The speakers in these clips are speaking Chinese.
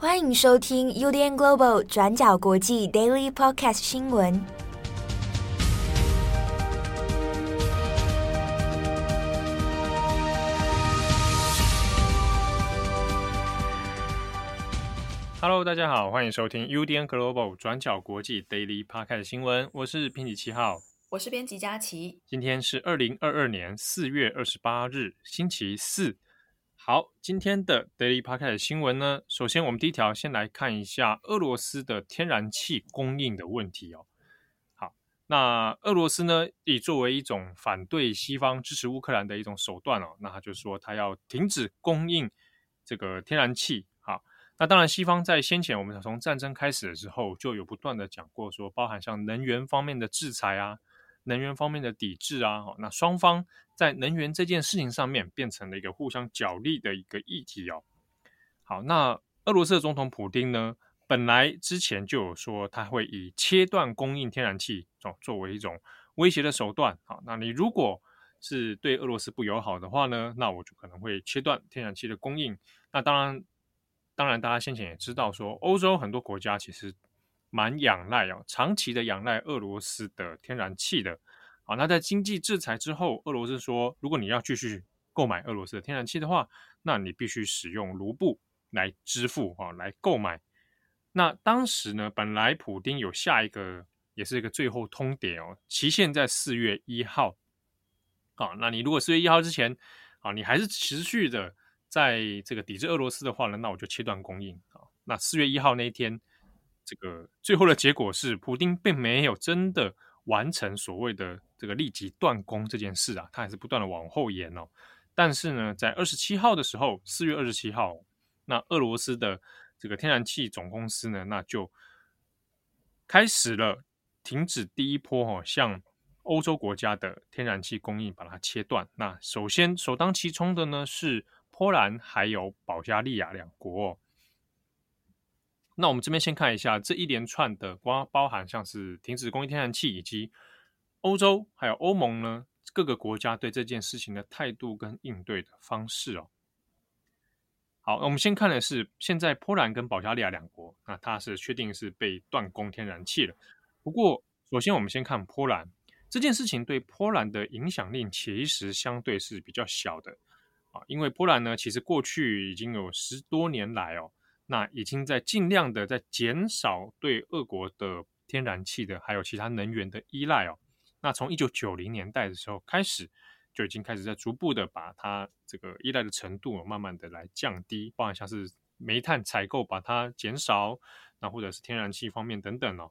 欢迎收听 UDN Global 转角国际 Daily Podcast 新闻。Hello，大家好，欢迎收听 UDN Global 转角国际 Daily Podcast 新闻。我是编辑七号，我是编辑佳琪。今天是二零二二年四月二十八日，星期四。好，今天的 Daily Podcast 新闻呢，首先我们第一条先来看一下俄罗斯的天然气供应的问题哦。好，那俄罗斯呢，以作为一种反对西方支持乌克兰的一种手段哦，那他就说他要停止供应这个天然气。好，那当然西方在先前我们从战争开始的时候就有不断的讲过，说包含像能源方面的制裁啊。能源方面的抵制啊，那双方在能源这件事情上面变成了一个互相角力的一个议题哦。好，那俄罗斯的总统普丁呢，本来之前就有说他会以切断供应天然气作作为一种威胁的手段。好，那你如果是对俄罗斯不友好的话呢，那我就可能会切断天然气的供应。那当然，当然大家先前也知道说，欧洲很多国家其实。蛮仰赖哦，长期的仰赖俄罗斯的天然气的，啊，那在经济制裁之后，俄罗斯说，如果你要继续购买俄罗斯的天然气的话，那你必须使用卢布来支付啊，来购买。那当时呢，本来普丁有下一个，也是一个最后通牒哦，期限在四月一号。啊，那你如果四月一号之前，啊，你还是持续的在这个抵制俄罗斯的话呢，那我就切断供应啊。那四月一号那一天。这个最后的结果是，普丁并没有真的完成所谓的这个立即断供这件事啊，他还是不断的往后延哦。但是呢，在二十七号的时候，四月二十七号，那俄罗斯的这个天然气总公司呢，那就开始了停止第一波哦，向欧洲国家的天然气供应把它切断。那首先首当其冲的呢是波兰还有保加利亚两国哦。那我们这边先看一下这一连串的，包包含像是停止供应天然气，以及欧洲还有欧盟呢各个国家对这件事情的态度跟应对的方式哦。好，我们先看的是现在波兰跟保加利亚两国，那它是确定是被断供天然气了。不过，首先我们先看波兰这件事情对波兰的影响力其实相对是比较小的啊，因为波兰呢其实过去已经有十多年来哦。那已经在尽量的在减少对俄国的天然气的还有其他能源的依赖哦。那从一九九零年代的时候开始，就已经开始在逐步的把它这个依赖的程度慢慢的来降低，包含像是煤炭采购把它减少，那或者是天然气方面等等哦。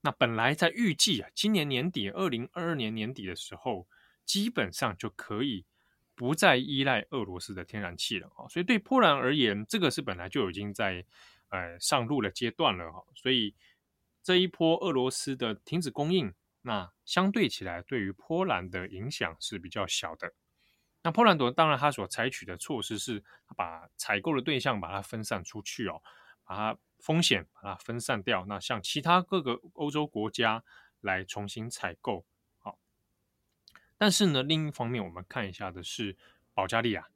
那本来在预计啊，今年年底二零二二年年底的时候，基本上就可以。不再依赖俄罗斯的天然气了啊，所以对波兰而言，这个是本来就已经在呃上路的阶段了哈，所以这一波俄罗斯的停止供应，那相对起来对于波兰的影响是比较小的。那波兰当然他所采取的措施是，把采购的对象把它分散出去哦，把它风险把它分散掉，那向其他各个欧洲国家来重新采购。但是呢，另一方面，我们看一下的是保加利亚。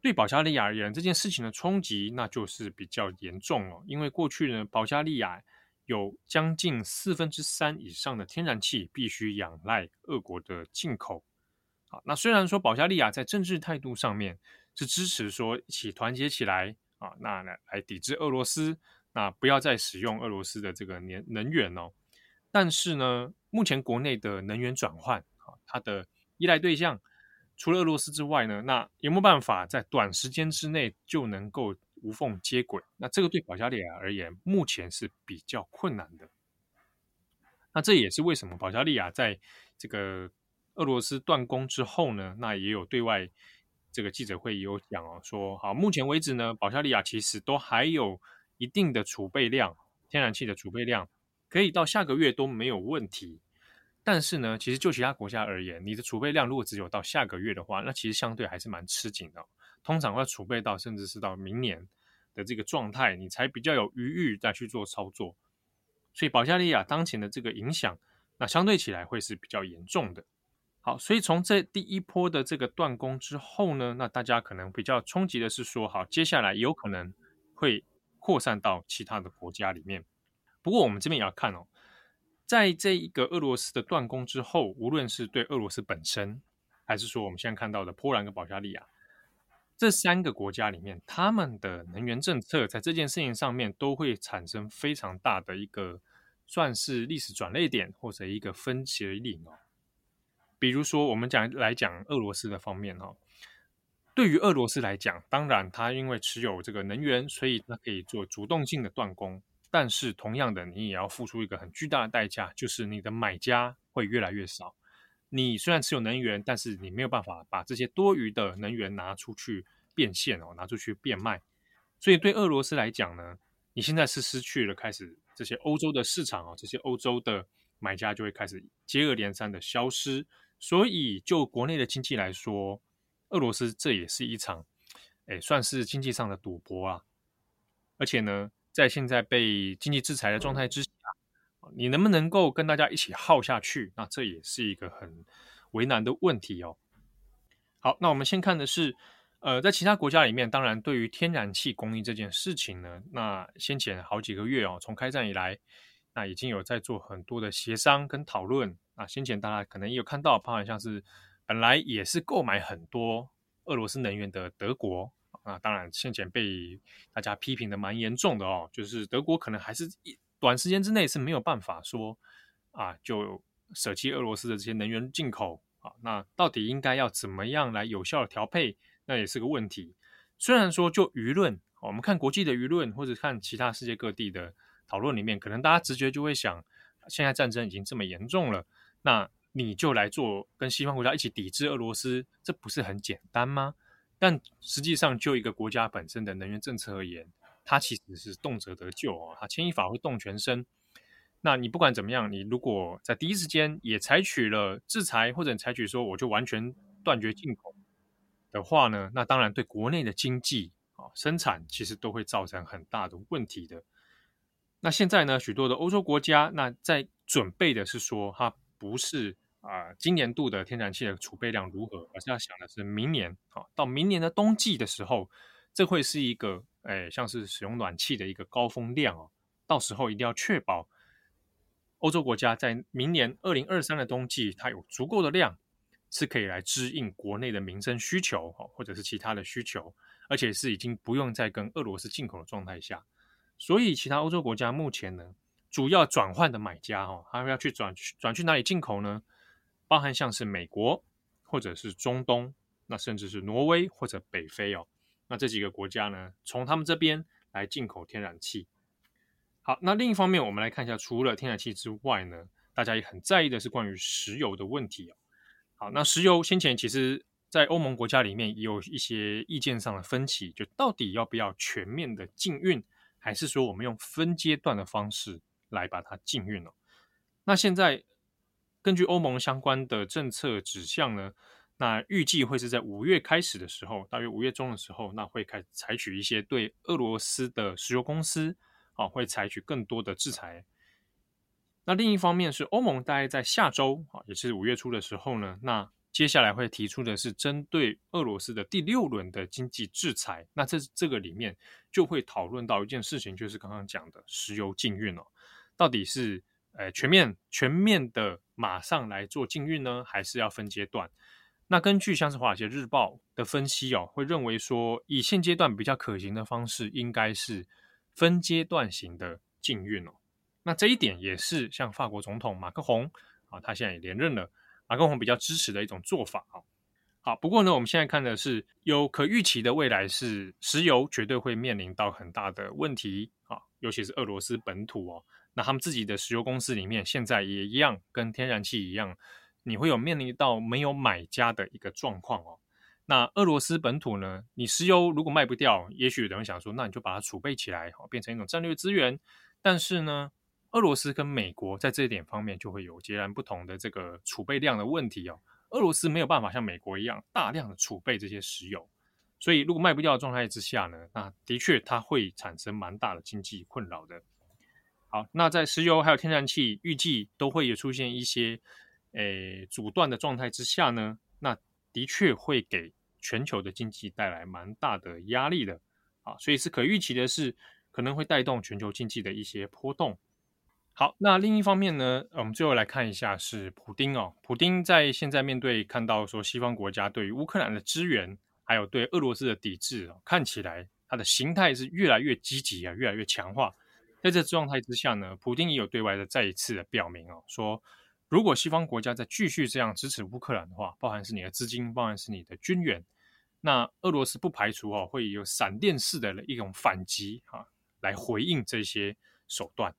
对保加利亚而言，这件事情的冲击那就是比较严重了。因为过去呢，保加利亚有将近四分之三以上的天然气必须仰赖俄国的进口。好，那虽然说保加利亚在政治态度上面是支持说一起团结起来啊，那来来抵制俄罗斯，那不要再使用俄罗斯的这个能能源哦。但是呢，目前国内的能源转换。它的依赖对象除了俄罗斯之外呢，那有没有办法在短时间之内就能够无缝接轨？那这个对保加利亚而言，目前是比较困难的。那这也是为什么保加利亚在这个俄罗斯断供之后呢，那也有对外这个记者会有讲哦，说好，目前为止呢，保加利亚其实都还有一定的储备量，天然气的储备量，可以到下个月都没有问题。但是呢，其实就其他国家而言，你的储备量如果只有到下个月的话，那其实相对还是蛮吃紧的。通常要储备到甚至是到明年的这个状态，你才比较有余裕再去做操作。所以保加利亚当前的这个影响，那相对起来会是比较严重的。好，所以从这第一波的这个断供之后呢，那大家可能比较冲击的是说，好，接下来有可能会扩散到其他的国家里面。不过我们这边也要看哦，在这一个俄罗斯的断供之后，无论是对俄罗斯本身，还是说我们现在看到的波兰跟保加利亚这三个国家里面，他们的能源政策在这件事情上面都会产生非常大的一个算是历史转捩点或者一个分水岭哦。比如说，我们讲来讲俄罗斯的方面哦。对于俄罗斯来讲，当然它因为持有这个能源，所以它可以做主动性的断供。但是同样的，你也要付出一个很巨大的代价，就是你的买家会越来越少。你虽然持有能源，但是你没有办法把这些多余的能源拿出去变现哦，拿出去变卖。所以对俄罗斯来讲呢，你现在是失去了开始这些欧洲的市场哦，这些欧洲的买家就会开始接二连三的消失。所以就国内的经济来说，俄罗斯这也是一场，哎，算是经济上的赌博啊！而且呢，在现在被经济制裁的状态之下，你能不能够跟大家一起耗下去？那这也是一个很为难的问题哦。好，那我们先看的是，呃，在其他国家里面，当然对于天然气供应这件事情呢，那先前好几个月哦，从开战以来，那已经有在做很多的协商跟讨论。那先前大家可能也有看到，包含像是。本来也是购买很多俄罗斯能源的德国啊，当然先前被大家批评的蛮严重的哦，就是德国可能还是一短时间之内是没有办法说啊，就舍弃俄罗斯的这些能源进口啊。那到底应该要怎么样来有效的调配，那也是个问题。虽然说就舆论，我们看国际的舆论或者看其他世界各地的讨论里面，可能大家直觉就会想，现在战争已经这么严重了，那。你就来做跟西方国家一起抵制俄罗斯，这不是很简单吗？但实际上，就一个国家本身的能源政策而言，它其实是动辄得救哦，它牵一发而动全身。那你不管怎么样，你如果在第一时间也采取了制裁，或者采取说我就完全断绝进口的话呢，那当然对国内的经济啊生产其实都会造成很大的问题的。那现在呢，许多的欧洲国家那在准备的是说它。不是啊、今年度的天然气的储备量如何，而是要想的是明年啊，到明年的冬季的时候，这会是一个诶，像是使用暖气的一个高峰量哦。到时候一定要确保欧洲国家在明年二零二三的冬季，它有足够的量，是可以来支应国内的民生需求哦，或者是其他的需求，而且是已经不用再跟俄罗斯进口的状态下。所以，其他欧洲国家目前呢，主要转换的买家哦，他们要去转转去哪里进口呢？包含像是美国或者是中东，那甚至是挪威或者北非哦。那这几个国家呢，从他们这边来进口天然气。好，那另一方面，我们来看一下，除了天然气之外呢，大家也很在意的是关于石油的问题哦。好，那石油先前其实在欧盟国家里面也有一些意见上的分歧，就到底要不要全面的禁运，还是说我们用分阶段的方式？来把它禁运了。那现在根据欧盟相关的政策指向呢，那预计会是在五月开始的时候，大约五月中的时候，那会开采取一些对俄罗斯的石油公司啊，会采取更多的制裁。那另一方面是欧盟大概在下周啊，也是五月初的时候呢，那接下来会提出的是针对俄罗斯的第六轮的经济制裁。那这这个里面就会讨论到一件事情，就是刚刚讲的石油禁运哦。到底是呃全面全面的马上来做禁运呢，还是要分阶段？那根据像是华尔街日报的分析哦，会认为说以现阶段比较可行的方式，应该是分阶段型的禁运哦。那这一点也是像法国总统马克宏啊，他现在也连任了，马克宏比较支持的一种做法啊。好，不过呢，我们现在看的是有可预期的未来是石油绝对会面临到很大的问题啊，尤其是俄罗斯本土哦。那他们自己的石油公司里面，现在也一样，跟天然气一样，你会有面临到没有买家的一个状况哦。那俄罗斯本土呢，你石油如果卖不掉，也许有人想说，那你就把它储备起来，变成一种战略资源。但是呢，俄罗斯跟美国在这一点方面就会有截然不同的这个储备量的问题哦。俄罗斯没有办法像美国一样大量的储备这些石油，所以如果卖不掉的状态之下呢，那的确它会产生蛮大的经济困扰的。好，那在石油还有天然气预计都会有出现一些诶阻断的状态之下呢，那的确会给全球的经济带来蛮大的压力的啊，所以是可预期的是，可能会带动全球经济的一些波动。好，那另一方面呢，我们最后来看一下是普丁哦。普丁在现在面对看到说西方国家对于乌克兰的支援，还有对俄罗斯的抵制，看起来他的形态是越来越积极啊，越来越强化。在这状态之下呢，普京也有对外的再一次的表明哦，说如果西方国家再继续这样支持乌克兰的话，包含是你的资金，包含是你的军援，那俄罗斯不排除哦会有闪电式的一种反击啊，来回应这些手段。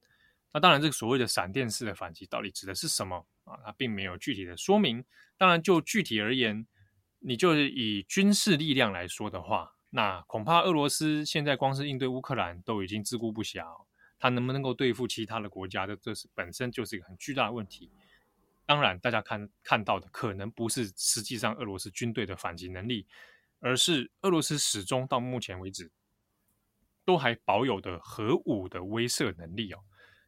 那当然，这个所谓的闪电式的反击到底指的是什么啊？它并没有具体的说明。当然，就具体而言，你就是以军事力量来说的话，那恐怕俄罗斯现在光是应对乌克兰都已经自顾不暇哦，它能不能够对付其他的国家的，这是本身就是一个很巨大的问题。当然，大家看看到的可能不是实际上俄罗斯军队的反击能力，而是俄罗斯始终到目前为止都还保有的核武的威慑能力哦。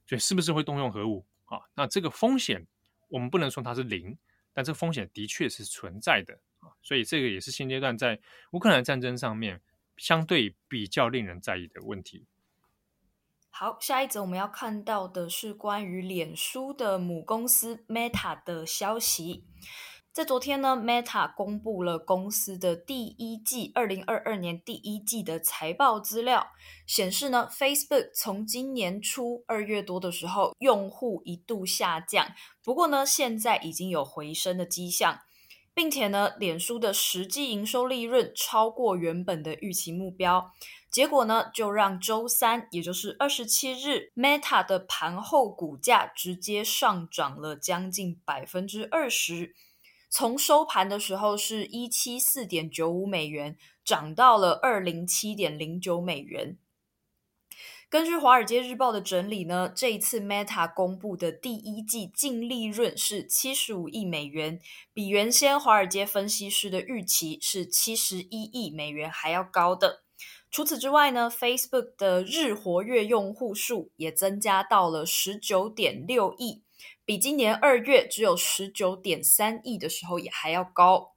所以是不是会动用核武啊？那这个风险我们不能说它是零，但这个风险的确是存在的啊。所以这个也是现阶段在乌克兰战争上面相对比较令人在意的问题。好，下一则我们要看到的是关于脸书的母公司 Meta 的消息。在昨天呢，Meta 公布了公司的第一季，二零二二年第一季的财报资料，显示呢，Facebook 从今年初二月多的时候，用户一度下降，不过呢，现在已经有回升的迹象，并且呢，脸书的实际营收利润超过原本的预期目标，结果呢，就让周三，也就是二十七日，Meta 的盘后股价直接上涨了将近百分之二十。从收盘的时候是一七四点九五美元，涨到了二零七点零九美元。根据《华尔街日报》的整理呢，这一次 Meta 公布的第一季净利润是七十五亿美元，比原先华尔街分析师的预期是七十一亿美元还要高的。除此之外呢，Facebook 的日活跃用户数也增加到了十九点六亿。比今年二月只有十九点三亿的时候也还要高。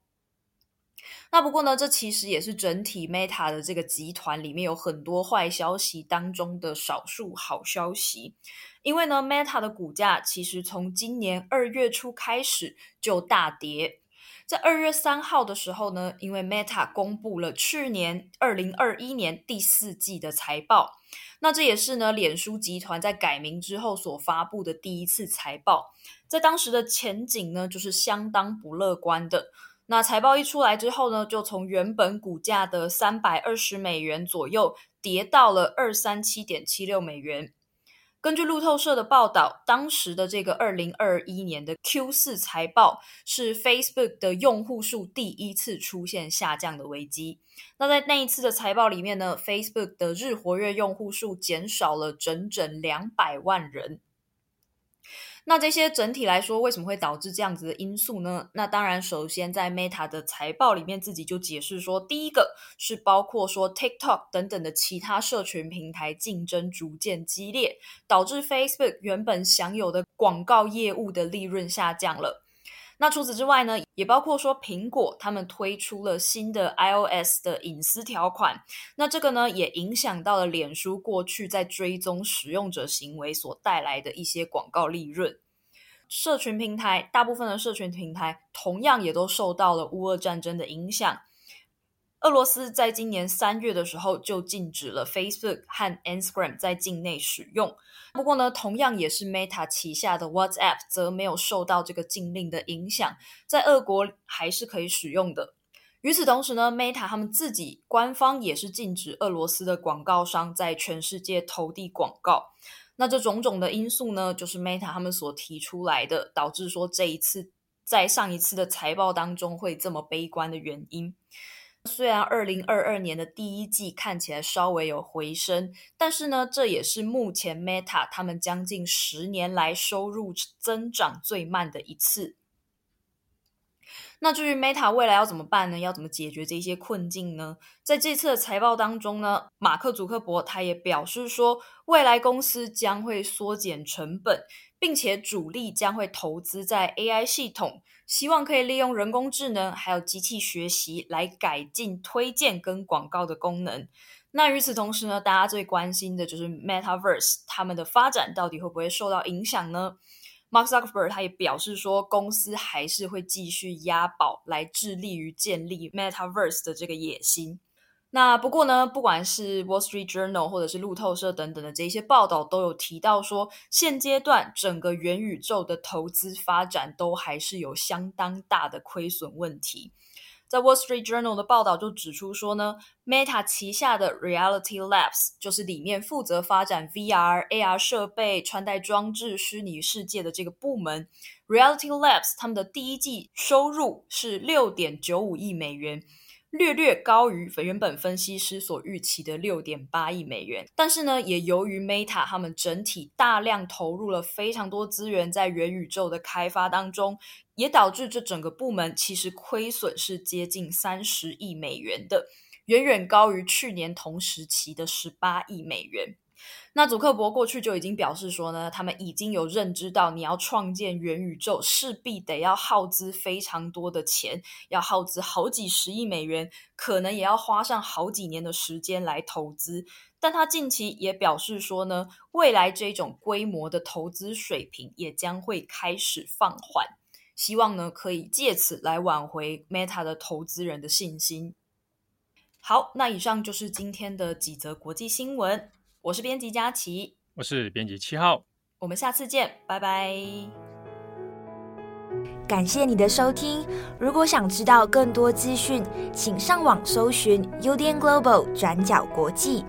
那不过呢，这其实也是整体 Meta 的这个集团里面有很多坏消息当中的少数好消息。因为呢，Meta 的股价其实从今年二月初开始就大跌。在二月三号的时候呢，因为 Meta 公布了去年二零二一年第四季的财报。那这也是呢，脸书集团在改名之后所发布的第一次财报，在当时的前景呢，就是相当不乐观的。那财报一出来之后呢，就从原本股价的三百二十美元左右，跌到了二三七点七六美元。根据路透社的报道，当时的这个二零二一年的 Q 四财报是 Facebook 的用户数第一次出现下降的危机。那在那一次的财报里面呢，Facebook 的日活跃用户数减少了整整两百万人。那这些整体来说，为什么会导致这样子的因素呢？那当然，首先在 Meta 的财报里面自己就解释说，第一个是包括说 TikTok 等等的其他社群平台竞争逐渐激烈，导致 Facebook 原本享有的广告业务的利润下降了。那除此之外呢，也包括说苹果他们推出了新的 iOS 的隐私条款，那这个呢也影响到了脸书过去在追踪使用者行为所带来的一些广告利润。社群平台大部分的社群平台同样也都受到了乌俄战争的影响。俄罗斯在今年三月的时候就禁止了 Facebook 和 Instagram 在境内使用。不过呢，同样也是 Meta 旗下的 WhatsApp 则没有受到这个禁令的影响，在俄国还是可以使用的。与此同时呢，Meta 他们自己官方也是禁止俄罗斯的广告商在全世界投递广告。那这种种的因素呢，就是 Meta 他们所提出来的，导致说这一次在上一次的财报当中会这么悲观的原因。虽然二零二二年的第一季看起来稍微有回升，但是呢，这也是目前 Meta 他们将近十年来收入增长最慢的一次。那至于 Meta 未来要怎么办呢？要怎么解决这些困境呢？在这次的财报当中呢，马克·祖克伯他也表示说，未来公司将会缩减成本，并且主力将会投资在 AI 系统。希望可以利用人工智能还有机器学习来改进推荐跟广告的功能。那与此同时呢，大家最关心的就是 Metaverse 他们的发展到底会不会受到影响呢？Mark Zuckerberg 他也表示说，公司还是会继续押宝来致力于建立 Metaverse 的这个野心。那不过呢，不管是 Wall Street Journal 或者是路透社等等的这些报道，都有提到说，现阶段整个元宇宙的投资发展都还是有相当大的亏损问题。The Wall Street Journal 的报道就指出说呢，Meta 旗下的 Reality Labs 就是里面负责发展 VR、AR 设备、穿戴装置、虚拟世界的这个部门。Reality Labs 他们的第一季收入是六点九五亿美元。略略高于原本分析师所预期的六点八亿美元，但是呢，也由于 Meta 他们整体大量投入了非常多资源在元宇宙的开发当中，也导致这整个部门其实亏损是接近三十亿美元的，远远高于去年同时期的十八亿美元。那祖克伯过去就已经表示说呢，他们已经有认知到，你要创建元宇宙，势必得要耗资非常多的钱，要耗资好几十亿美元，可能也要花上好几年的时间来投资。但他近期也表示说呢，未来这种规模的投资水平也将会开始放缓，希望呢可以借此来挽回 Meta 的投资人的信心。好，那以上就是今天的几则国际新闻。我是编辑佳琪，我是编辑七号，我们下次见，拜拜。感谢你的收听，如果想知道更多资讯，请上网搜寻 UDN Global 转角国际。